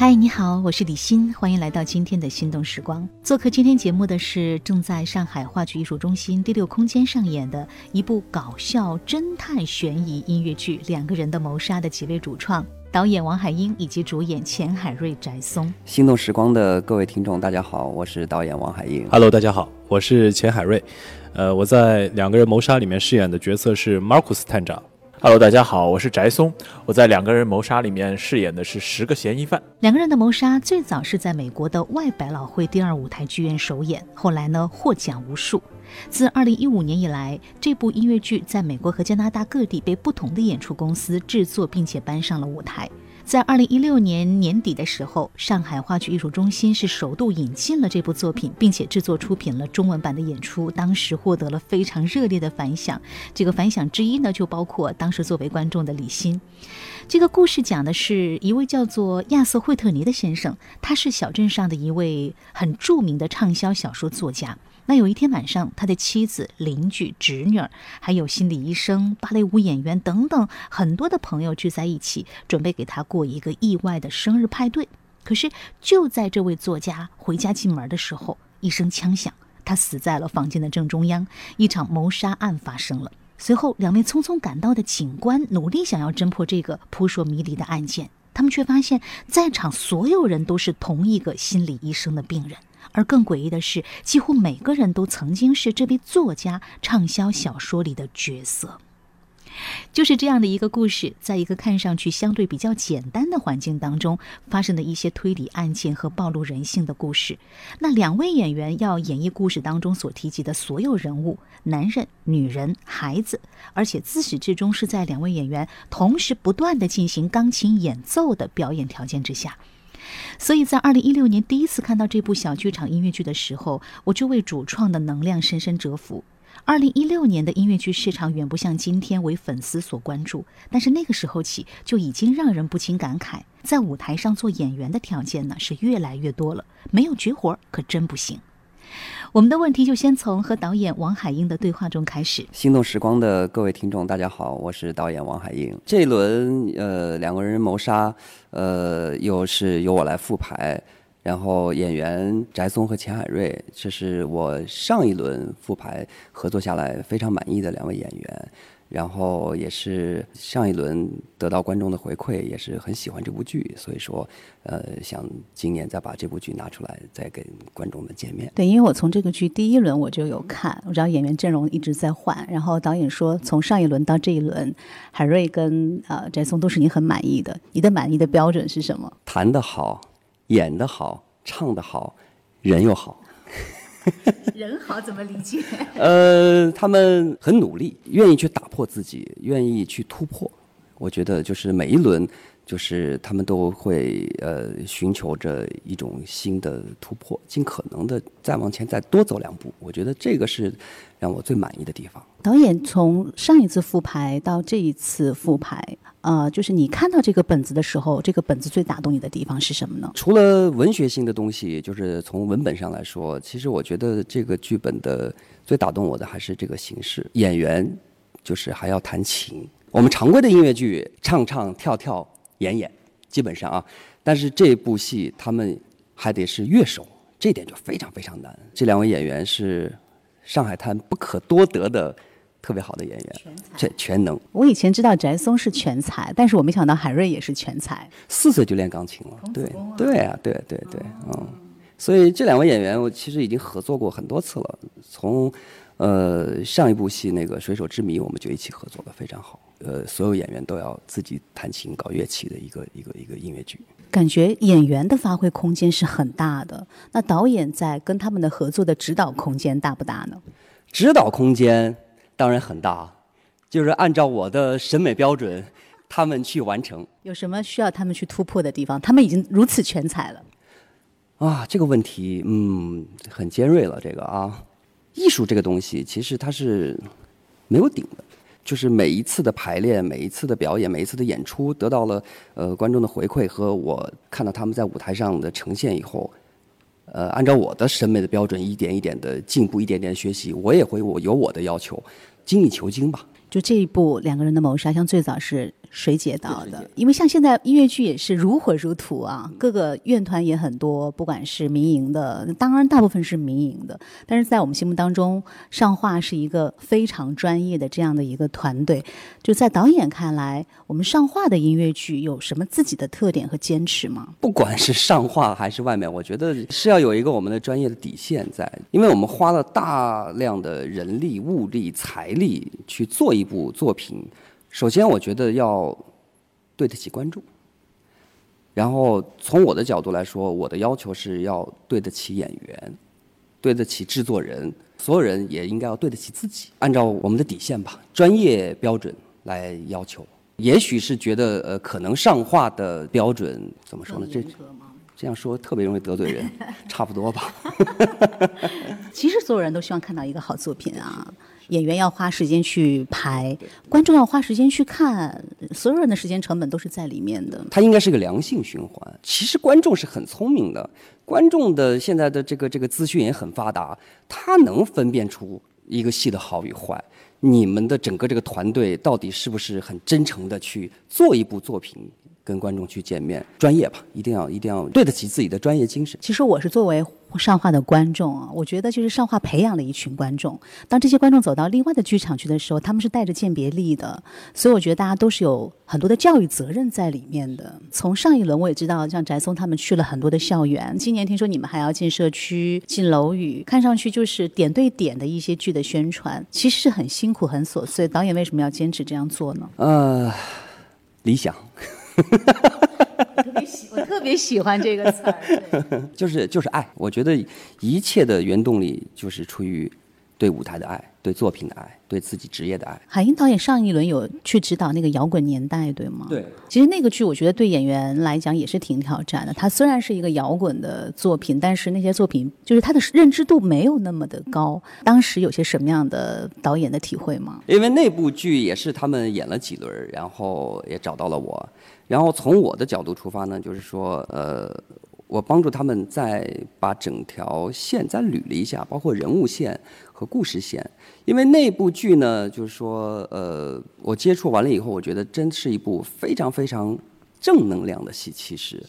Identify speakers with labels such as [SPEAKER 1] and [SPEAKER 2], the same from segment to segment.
[SPEAKER 1] 嗨，你好，我是李欣，欢迎来到今天的心动时光。做客今天节目的是正在上海话剧艺术中心第六空间上演的一部搞笑侦探悬疑音乐剧《两个人的谋杀》的几位主创，导演王海英以及主演钱海瑞、翟松。
[SPEAKER 2] 心动时光的各位听众，大家好，我是导演王海英。
[SPEAKER 3] Hello，大家好，我是钱海瑞。呃，我在《两个人谋杀》里面饰演的角色是 Marcus 探长。
[SPEAKER 4] Hello，大家好，我是翟松。我在《两个人谋杀》里面饰演的是十个嫌疑犯。
[SPEAKER 1] 两个人的谋杀最早是在美国的外百老汇第二舞台剧院首演，后来呢获奖无数。自二零一五年以来，这部音乐剧在美国和加拿大各地被不同的演出公司制作，并且搬上了舞台。在2016年年底的时候，上海话剧艺术中心是首度引进了这部作品，并且制作出品了中文版的演出，当时获得了非常热烈的反响。这个反响之一呢，就包括当时作为观众的李欣。这个故事讲的是一位叫做亚瑟·惠特尼的先生，他是小镇上的一位很著名的畅销小说作家。那有一天晚上，他的妻子、邻居、侄女儿，还有心理医生、芭蕾舞演员等等很多的朋友聚在一起，准备给他过一个意外的生日派对。可是就在这位作家回家进门的时候，一声枪响，他死在了房间的正中央，一场谋杀案发生了。随后，两位匆匆赶到的警官努力想要侦破这个扑朔迷离的案件，他们却发现，在场所有人都是同一个心理医生的病人。而更诡异的是，几乎每个人都曾经是这位作家畅销小说里的角色。就是这样的一个故事，在一个看上去相对比较简单的环境当中，发生的一些推理案件和暴露人性的故事。那两位演员要演绎故事当中所提及的所有人物，男人、女人、孩子，而且自始至终是在两位演员同时不断的进行钢琴演奏的表演条件之下。所以在二零一六年第一次看到这部小剧场音乐剧的时候，我就为主创的能量深深折服。二零一六年的音乐剧市场远不像今天为粉丝所关注，但是那个时候起就已经让人不禁感慨，在舞台上做演员的条件呢是越来越多了，没有绝活可真不行。我们的问题就先从和导演王海英的对话中开始。
[SPEAKER 2] 心动时光的各位听众，大家好，我是导演王海英。这一轮呃两个人谋杀，呃又是由我来复排，然后演员翟松和钱海瑞，这是我上一轮复排合作下来非常满意的两位演员。然后也是上一轮得到观众的回馈，也是很喜欢这部剧，所以说，呃，想今年再把这部剧拿出来，再跟观众们见面。
[SPEAKER 1] 对，因为我从这个剧第一轮我就有看，我知道演员阵容一直在换，然后导演说从上一轮到这一轮，海瑞跟呃翟松都是你很满意的，你的满意的标准是什么？
[SPEAKER 2] 弹得好，演得好，唱得好，人又好。
[SPEAKER 1] 人好怎么理解？
[SPEAKER 2] 呃，他们很努力，愿意去打破自己，愿意去突破。我觉得就是每一轮，就是他们都会呃寻求着一种新的突破，尽可能的再往前再多走两步。我觉得这个是让我最满意的地方。
[SPEAKER 1] 导演从上一次复排到这一次复排，呃，就是你看到这个本子的时候，这个本子最打动你的地方是什么呢？
[SPEAKER 2] 除了文学性的东西，就是从文本上来说，其实我觉得这个剧本的最打动我的还是这个形式，演员就是还要弹琴。我们常规的音乐剧唱唱跳跳演演，基本上啊，但是这部戏他们还得是乐手，这点就非常非常难。这两位演员是上海滩不可多得的特别好的演员，全全能。
[SPEAKER 1] 我以前知道翟松是全才，但是我没想到海瑞也是全才。
[SPEAKER 2] 四岁就练钢琴了，对对啊，对对对，嗯，所以这两位演员我其实已经合作过很多次了，从呃上一部戏那个《水手之谜》，我们就一起合作的非常好。呃，所有演员都要自己弹琴搞乐器的一个一个一个音乐剧。
[SPEAKER 1] 感觉演员的发挥空间是很大的，那导演在跟他们的合作的指导空间大不大呢？
[SPEAKER 2] 指导空间当然很大，就是按照我的审美标准，他们去完成。
[SPEAKER 1] 有什么需要他们去突破的地方？他们已经如此全才了。
[SPEAKER 2] 啊，这个问题，嗯，很尖锐了。这个啊，艺术这个东西，其实它是没有顶的。就是每一次的排练、每一次的表演、每一次的演出，得到了呃观众的回馈和我看到他们在舞台上的呈现以后，呃，按照我的审美的标准，一点一点的进步，一点点学习，我也会我有我的要求，精益求精吧。
[SPEAKER 5] 就这一部两个人的谋杀，像最早是水姐导的因为像现在音乐剧也是如火如荼啊，各个院团也很多，不管是民营的，当然大部分是民营的，但是在我们心目当中，上画是一个非常专业的这样的一个团队。就在导演看来，我们上画的音乐剧有什么自己的特点和坚持吗？
[SPEAKER 2] 不管是上画还是外面，我觉得是要有一个我们的专业的底线在，因为我们花了大量的人力、物力、财力去做一部作品。首先，我觉得要对得起观众，然后从我的角度来说，我的要求是要对得起演员，对得起制作人，所有人也应该要对得起自己，按照我们的底线吧，专业标准来要求。也许是觉得呃，可能上画的标准怎么说呢？这这样说特别容易得罪人，差不多吧。
[SPEAKER 5] 其实所有人都希望看到一个好作品啊，演员要花时间去排，观众要花时间去看，所有人的时间成本都是在里面的。
[SPEAKER 2] 它应该是个良性循环。其实观众是很聪明的，观众的现在的这个这个资讯也很发达，他能分辨出一个戏的好与坏。你们的整个这个团队到底是不是很真诚的去做一部作品，跟观众去见面？专业吧，一定要一定要对得起自己的专业精神。
[SPEAKER 5] 其实我是作为上画的观众啊，我觉得就是上画培养了一群观众。当这些观众走到另外的剧场去的时候，他们是带着鉴别力的，所以我觉得大家都是有很多的教育责任在里面的。从上一轮我也知道，像翟松他们去了很多的校园，今年听说你们还要进社区、进楼宇，看上去就是点对点的一些剧的宣传，其实是很辛苦、很琐碎。导演为什么要坚持这样做呢？
[SPEAKER 2] 呃，理想。
[SPEAKER 5] 我特别喜，我特别喜欢这个词儿。
[SPEAKER 2] 就是就是爱。我觉得一切的原动力就是出于对舞台的爱、对作品的爱、对自己职业的爱。
[SPEAKER 5] 海英导演上一轮有去指导那个摇滚年代，对吗？
[SPEAKER 2] 对。
[SPEAKER 5] 其实那个剧我觉得对演员来讲也是挺挑战的。他虽然是一个摇滚的作品，但是那些作品就是他的认知度没有那么的高。当时有些什么样的导演的体会吗？
[SPEAKER 2] 因为那部剧也是他们演了几轮，然后也找到了我。然后从我的角度出发呢，就是说，呃，我帮助他们再把整条线再捋了一下，包括人物线和故事线。因为那部剧呢，就是说，呃，我接触完了以后，我觉得真是一部非常非常正能量的戏。其实，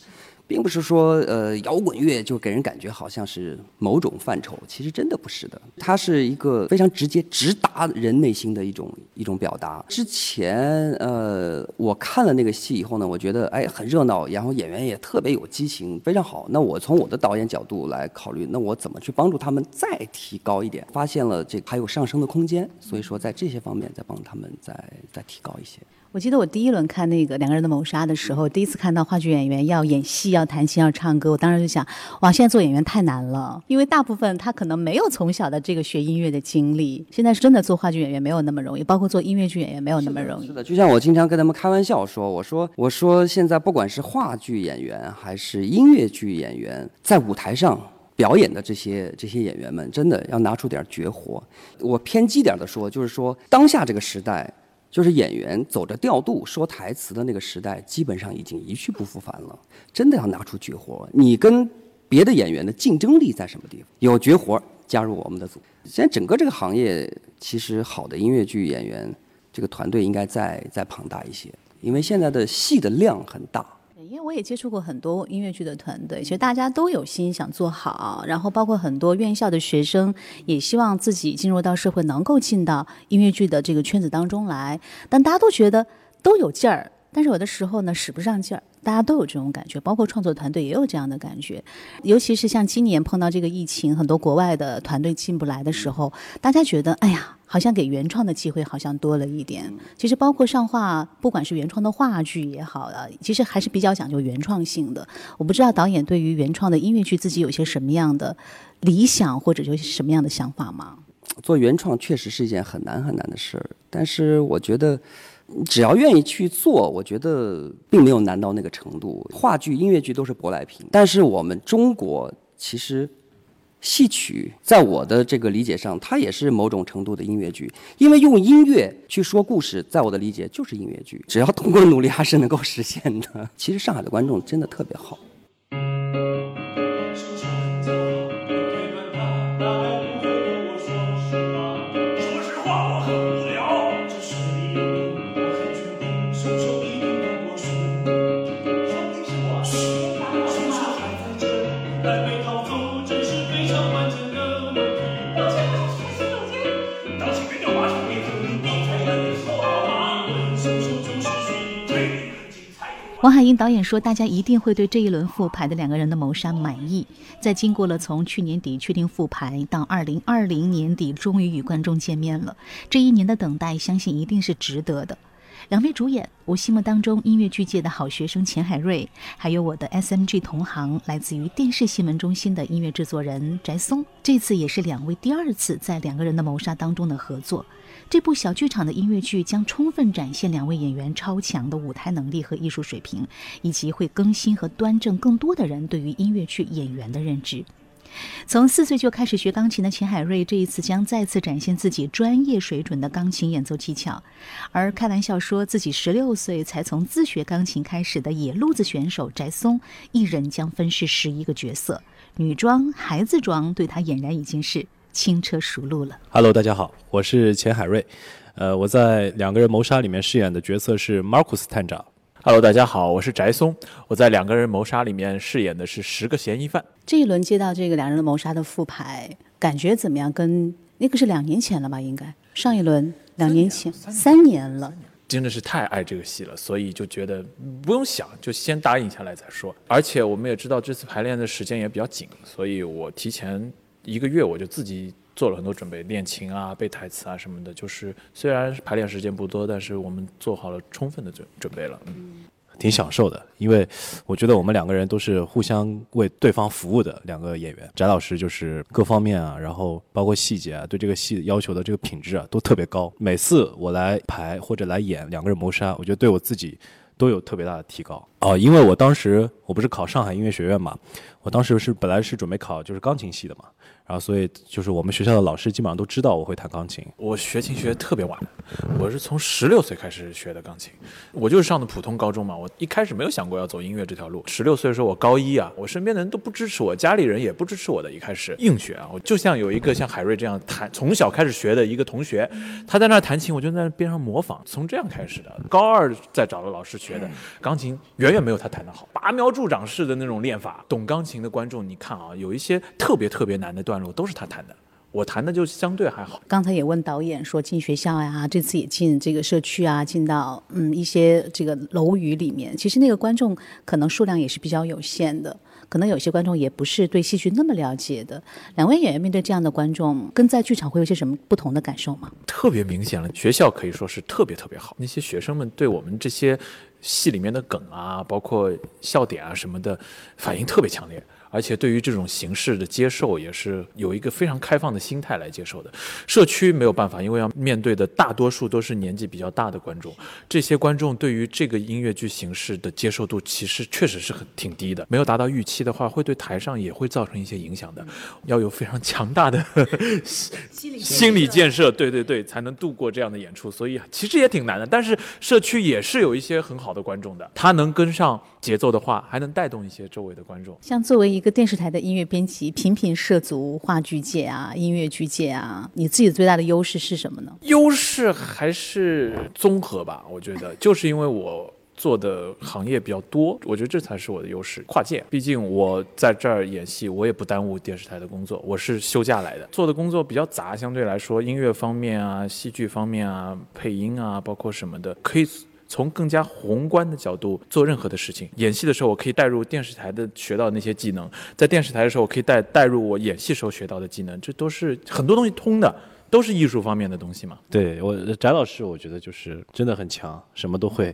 [SPEAKER 2] 并不是说，呃，摇滚乐就给人感觉好像是某种范畴，其实真的不是的。它是一个非常直接、直达人内心的一种一种表达。之前，呃，我看了那个戏以后呢，我觉得哎很热闹，然后演员也特别有激情，非常好。那我从我的导演角度来考虑，那我怎么去帮助他们再提高一点？发现了这还有上升的空间，所以说在这些方面再帮他们再再提高一些。
[SPEAKER 5] 我记得我第一轮看那个两个人的谋杀的时候，第一次看到话剧演员要演戏、要弹琴、要唱歌，我当时就想，哇，现在做演员太难了，因为大部分他可能没有从小的这个学音乐的经历。现在是真的做话剧演员没有那么容易，包括做音乐剧演员没有那么容易。
[SPEAKER 2] 是的，就像我经常跟他们开玩笑说，我说我说现在不管是话剧演员还是音乐剧演员，在舞台上。表演的这些这些演员们，真的要拿出点绝活。我偏激点的说，就是说当下这个时代。就是演员走着调度说台词的那个时代，基本上已经一去不复返了。真的要拿出绝活，你跟别的演员的竞争力在什么地方？有绝活，加入我们的组。现在整个这个行业，其实好的音乐剧演员，这个团队应该再再庞大一些，因为现在的戏的量很大。
[SPEAKER 5] 因为我也接触过很多音乐剧的团队，其实大家都有心想做好，然后包括很多院校的学生也希望自己进入到社会，能够进到音乐剧的这个圈子当中来。但大家都觉得都有劲儿，但是有的时候呢使不上劲儿。大家都有这种感觉，包括创作团队也有这样的感觉。尤其是像今年碰到这个疫情，很多国外的团队进不来的时候，大家觉得，哎呀，好像给原创的机会好像多了一点。其实包括上画，不管是原创的话剧也好啊，其实还是比较讲究原创性的。我不知道导演对于原创的音乐剧自己有些什么样的理想，或者有些什么样的想法吗？
[SPEAKER 2] 做原创确实是一件很难很难的事儿，但是我觉得。只要愿意去做，我觉得并没有难到那个程度。话剧、音乐剧都是舶来品，但是我们中国其实戏曲，在我的这个理解上，它也是某种程度的音乐剧，因为用音乐去说故事，在我的理解就是音乐剧。只要通过努力，还是能够实现的。其实上海的观众真的特别好。
[SPEAKER 1] 王海英导演说：“大家一定会对这一轮复牌的两个人的谋杀满意。在经过了从去年底确定复牌到二零二零年底终于与观众见面了，这一年的等待，相信一定是值得的。”两位主演，我心目当中音乐剧界的好学生钱海瑞，还有我的 SMG 同行，来自于电视新闻中心的音乐制作人翟松。这次也是两位第二次在两个人的谋杀当中的合作。这部小剧场的音乐剧将充分展现两位演员超强的舞台能力和艺术水平，以及会更新和端正更多的人对于音乐剧演员的认知。从四岁就开始学钢琴的钱海瑞，这一次将再次展现自己专业水准的钢琴演奏技巧。而开玩笑说自己十六岁才从自学钢琴开始的野路子选手翟松，一人将分饰十一个角色，女装、孩子装，对他俨然已经是。轻车熟路了。
[SPEAKER 3] Hello，大家好，我是钱海瑞。呃，我在《两个人谋杀》里面饰演的角色是 Marcus 探长。
[SPEAKER 4] Hello，大家好，我是翟松。我在《两个人谋杀》里面饰演的是十个嫌疑犯。
[SPEAKER 5] 这一轮接到这个《两人的谋杀》的复排，感觉怎么样？跟那个是两年前了吧？应该上一轮两年前，三年了。
[SPEAKER 4] 真的是太爱这个戏了，所以就觉得不用想，就先答应下来再说。而且我们也知道这次排练的时间也比较紧，所以我提前。一个月我就自己做了很多准备，练琴啊、背台词啊什么的。就是虽然排练时间不多，但是我们做好了充分的准准备了。
[SPEAKER 3] 嗯，挺享受的，因为我觉得我们两个人都是互相为对方服务的两个演员。翟老师就是各方面啊，然后包括细节啊，对这个戏要求的这个品质啊都特别高。每次我来排或者来演两个人谋杀，我觉得对我自己都有特别大的提高。哦，因为我当时我不是考上海音乐学院嘛，我当时是本来是准备考就是钢琴系的嘛。然后，所以就是我们学校的老师基本上都知道我会弹钢琴。
[SPEAKER 4] 我学琴学的特别晚，我是从十六岁开始学的钢琴。我就是上的普通高中嘛，我一开始没有想过要走音乐这条路。十六岁的时候，我高一啊，我身边的人都不支持我，家里人也不支持我的。一开始硬学啊，我就像有一个像海瑞这样弹，从小开始学的一个同学，他在那弹琴，我就在边上模仿，从这样开始的。高二再找了老师学的钢琴，远远没有他弹的好，拔苗助长式的那种练法。懂钢琴的观众，你看啊，有一些特别特别难的段。都是他弹的，我弹的就相对还好。
[SPEAKER 5] 刚才也问导演说进学校呀，这次也进这个社区啊，进到嗯一些这个楼宇里面。其实那个观众可能数量也是比较有限的，可能有些观众也不是对戏剧那么了解的。两位演员面对这样的观众，跟在剧场会有些什么不同的感受吗？
[SPEAKER 4] 特别明显了，学校可以说是特别特别好，那些学生们对我们这些戏里面的梗啊，包括笑点啊什么的，反应特别强烈。而且对于这种形式的接受，也是有一个非常开放的心态来接受的。社区没有办法，因为要面对的大多数都是年纪比较大的观众，这些观众对于这个音乐剧形式的接受度其实确实是很挺低的，没有达到预期的话，会对台上也会造成一些影响的。要有非常强大的心理建设，对对对，才能度过这样的演出。所以其实也挺难的，但是社区也是有一些很好的观众的，他能跟上节奏的话，还能带动一些周围的观众。
[SPEAKER 5] 像作为一一个电视台的音乐编辑，频频涉足话剧界啊、音乐剧界啊，你自己最大的优势是什么呢？
[SPEAKER 4] 优势还是综合吧，我觉得，就是因为我做的行业比较多，我觉得这才是我的优势，跨界。毕竟我在这儿演戏，我也不耽误电视台的工作，我是休假来的，做的工作比较杂，相对来说，音乐方面啊、戏剧方面啊、配音啊，包括什么的，可以。从更加宏观的角度做任何的事情，演戏的时候我可以带入电视台的学到那些技能，在电视台的时候我可以带带入我演戏时候学到的技能，这都是很多东西通的，都是艺术方面的东西嘛。
[SPEAKER 3] 对我翟老师，我觉得就是真的很强，什么都会，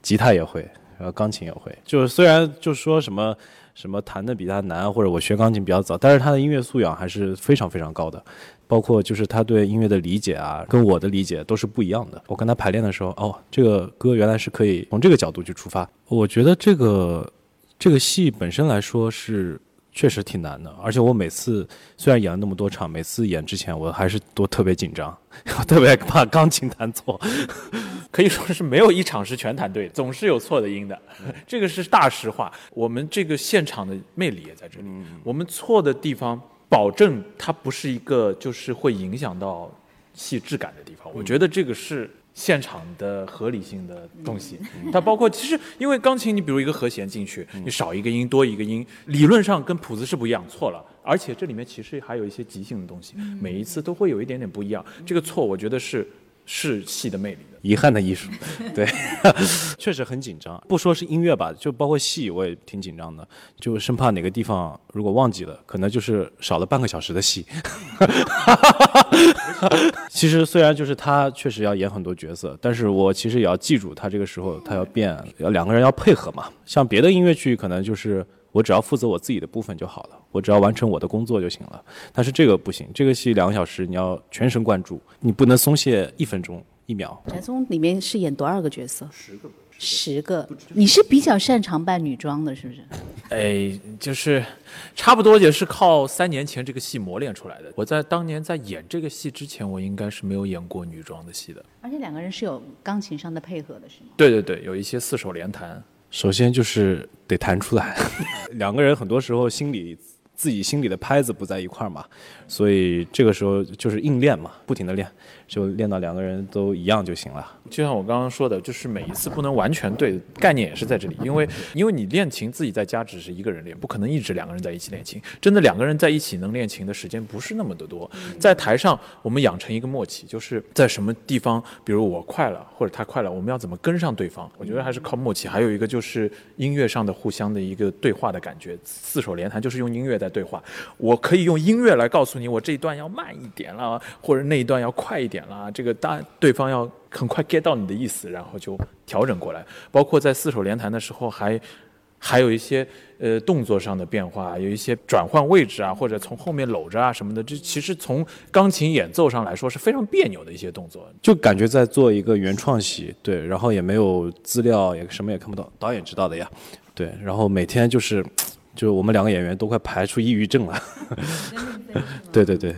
[SPEAKER 3] 吉他也会，然后钢琴也会。就是虽然就说什么什么弹的比他难，或者我学钢琴比较早，但是他的音乐素养还是非常非常高的。包括就是他对音乐的理解啊，跟我的理解都是不一样的。我跟他排练的时候，哦，这个歌原来是可以从这个角度去出发。我觉得这个这个戏本身来说是确实挺难的，而且我每次虽然演了那么多场，每次演之前我还是都特别紧张，我 特别怕钢琴弹错，
[SPEAKER 4] 可以说是没有一场是全弹对的，总是有错的音的，这个是大实话。我们这个现场的魅力也在这里，我们错的地方。保证它不是一个就是会影响到戏质感的地方，我觉得这个是现场的合理性的东西。它包括其实因为钢琴，你比如一个和弦进去，你少一个音多一个音，理论上跟谱子是不一样，错了。而且这里面其实还有一些即兴的东西，每一次都会有一点点不一样。这个错，我觉得是是戏的魅力的。
[SPEAKER 3] 遗憾的艺术，对，确实很紧张。不说是音乐吧，就包括戏，我也挺紧张的，就生怕哪个地方如果忘记了，可能就是少了半个小时的戏。其实虽然就是他确实要演很多角色，但是我其实也要记住他这个时候他要变，要两个人要配合嘛。像别的音乐剧可能就是我只要负责我自己的部分就好了，我只要完成我的工作就行了。但是这个不行，这个戏两个小时你要全神贯注，你不能松懈一分钟。一秒，
[SPEAKER 5] 翟松里面饰演多少个角色？十个，十个。你是比较擅长扮女装的，是不是？
[SPEAKER 4] 哎，就是差不多也是靠三年前这个戏磨练出来的。我在当年在演这个戏之前，我应该是没有演过女装的戏的。
[SPEAKER 5] 而且两个人是有钢琴上的配合的，是吗？
[SPEAKER 4] 对对对，有一些四手联弹。
[SPEAKER 3] 首先就是得弹出来，两个人很多时候心里。自己心里的拍子不在一块儿嘛，所以这个时候就是硬练嘛，不停的练，就练到两个人都一样就行了。
[SPEAKER 4] 就像我刚刚说的，就是每一次不能完全对，概念也是在这里，因为因为你练琴自己在家只是一个人练，不可能一直两个人在一起练琴。真的两个人在一起能练琴的时间不是那么的多。在台上，我们养成一个默契，就是在什么地方，比如我快了或者他快了，我们要怎么跟上对方？我觉得还是靠默契。还有一个就是音乐上的互相的一个对话的感觉，四手联弹就是用音乐在。对话，我可以用音乐来告诉你，我这一段要慢一点了，或者那一段要快一点了。这个大对方要很快 get 到你的意思，然后就调整过来。包括在四手联弹的时候，还还有一些呃动作上的变化，有一些转换位置啊，或者从后面搂着啊什么的。这其实从钢琴演奏上来说是非常别扭的一些动作，
[SPEAKER 3] 就感觉在做一个原创戏，对，然后也没有资料，也什么也看不到，导演知道的呀，对，然后每天就是。就是我们两个演员都快排出抑郁症了，对对对，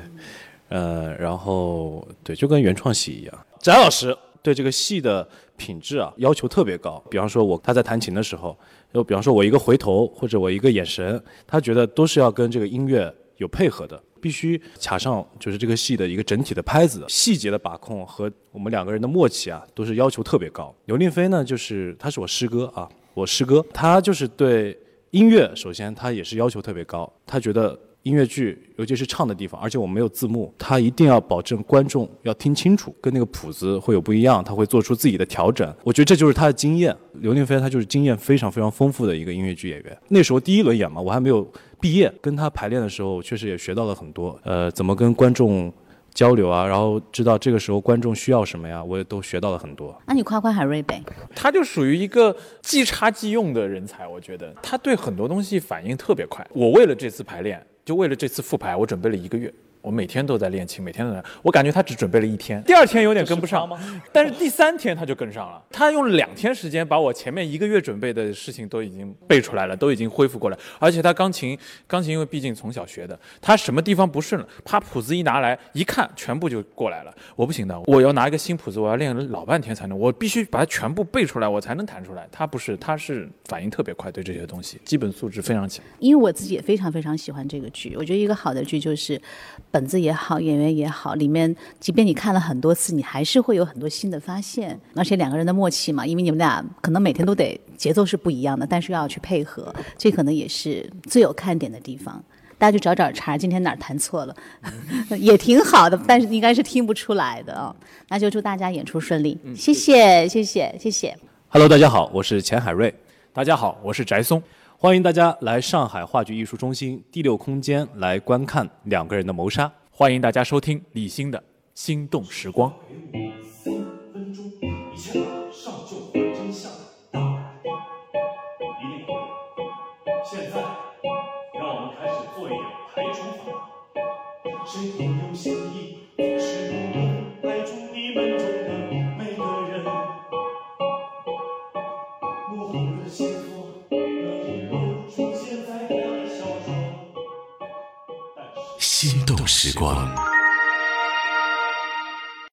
[SPEAKER 3] 呃，然后对，就跟原创戏一样。翟老师对这个戏的品质啊要求特别高，比方说我他在弹琴的时候，就比方说我一个回头或者我一个眼神，他觉得都是要跟这个音乐有配合的，必须卡上就是这个戏的一个整体的拍子，细节的把控和我们两个人的默契啊，都是要求特别高。刘令飞呢，就是他是我师哥啊，我师哥，他就是对。音乐首先，他也是要求特别高。他觉得音乐剧，尤其是唱的地方，而且我们没有字幕，他一定要保证观众要听清楚，跟那个谱子会有不一样，他会做出自己的调整。我觉得这就是他的经验。刘令飞他就是经验非常非常丰富的一个音乐剧演员。那时候第一轮演嘛，我还没有毕业，跟他排练的时候，确实也学到了很多。呃，怎么跟观众。交流啊，然后知道这个时候观众需要什么呀，我也都学到了很多。
[SPEAKER 5] 那你夸夸海瑞呗，
[SPEAKER 4] 他就属于一个即插即用的人才，我觉得他对很多东西反应特别快。我为了这次排练，就为了这次复排，我准备了一个月。我每天都在练琴，每天都在。我感觉他只准备了一天，第二天有点跟不上，但是第三天他就跟上了。他用了两天时间把我前面一个月准备的事情都已经背出来了，都已经恢复过来。而且他钢琴，钢琴因为毕竟从小学的，他什么地方不顺了，啪谱子一拿来一看，全部就过来了。我不行的，我要拿一个新谱子，我要练老半天才能，我必须把它全部背出来，我才能弹出来。他不是，他是反应特别快，对这些东西基本素质非常强。
[SPEAKER 5] 因为我自己也非常非常喜欢这个剧，我觉得一个好的剧就是。本子也好，演员也好，里面即便你看了很多次，你还是会有很多新的发现。而且两个人的默契嘛，因为你们俩可能每天都得节奏是不一样的，但是要去配合，这可能也是最有看点的地方。大家就找找茬，今天哪儿弹错了，也挺好的，但是应该是听不出来的啊。那就祝大家演出顺利，谢谢，谢谢，谢谢。
[SPEAKER 3] Hello，大家好，我是钱海瑞。
[SPEAKER 4] 大家好，我是翟松。
[SPEAKER 3] 欢迎大家来上海话剧艺术中心第六空间来观看两个人的谋杀。
[SPEAKER 4] 欢迎大家收听李欣的《心动时光》。